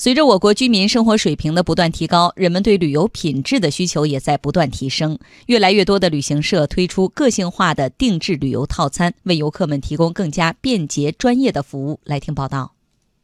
随着我国居民生活水平的不断提高，人们对旅游品质的需求也在不断提升。越来越多的旅行社推出个性化的定制旅游套餐，为游客们提供更加便捷、专业的服务。来听报道。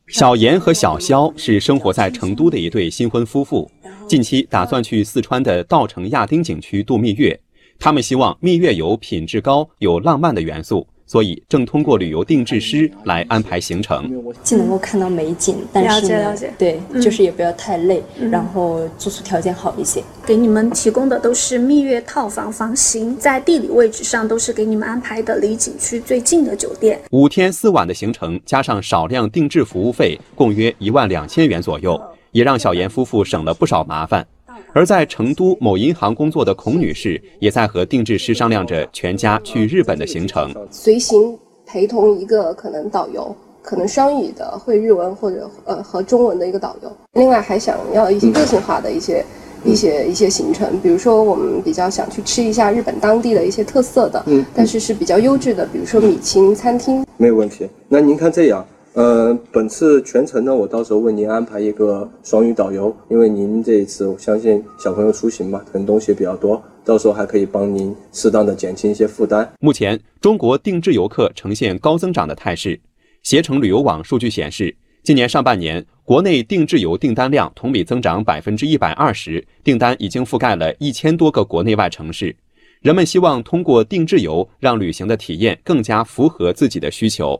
小严和小肖是生活在成都的一对新婚夫妇，近期打算去四川的稻城亚丁景区度蜜月。他们希望蜜月游品质高，有浪漫的元素。所以正通过旅游定制师来安排行程，既能够看到美景，但是呢，对，就是也不要太累，然后住宿条件好一些。给你们提供的都是蜜月套房房型，在地理位置上都是给你们安排的离景区最近的酒店。五天四晚的行程加上少量定制服务费，共约一万两千元左右，也让小严夫妇省了不少麻烦。而在成都某银行工作的孔女士，也在和定制师商量着全家去日本的行程。随行陪同一个可能导游，可能双语的，会日文或者呃和中文的一个导游。另外还想要一些个性化的一些一些一些行程，比如说我们比较想去吃一下日本当地的一些特色的，嗯，但是是比较优质的，比如说米其林餐厅。没有问题。那您看这样。呃，本次全程呢，我到时候为您安排一个双语导游，因为您这一次我相信小朋友出行嘛，可能东西比较多，到时候还可以帮您适当的减轻一些负担。目前，中国定制游客呈现高增长的态势。携程旅游网数据显示，今年上半年国内定制游订单量同比增长百分之一百二十，订单已经覆盖了一千多个国内外城市。人们希望通过定制游让旅行的体验更加符合自己的需求。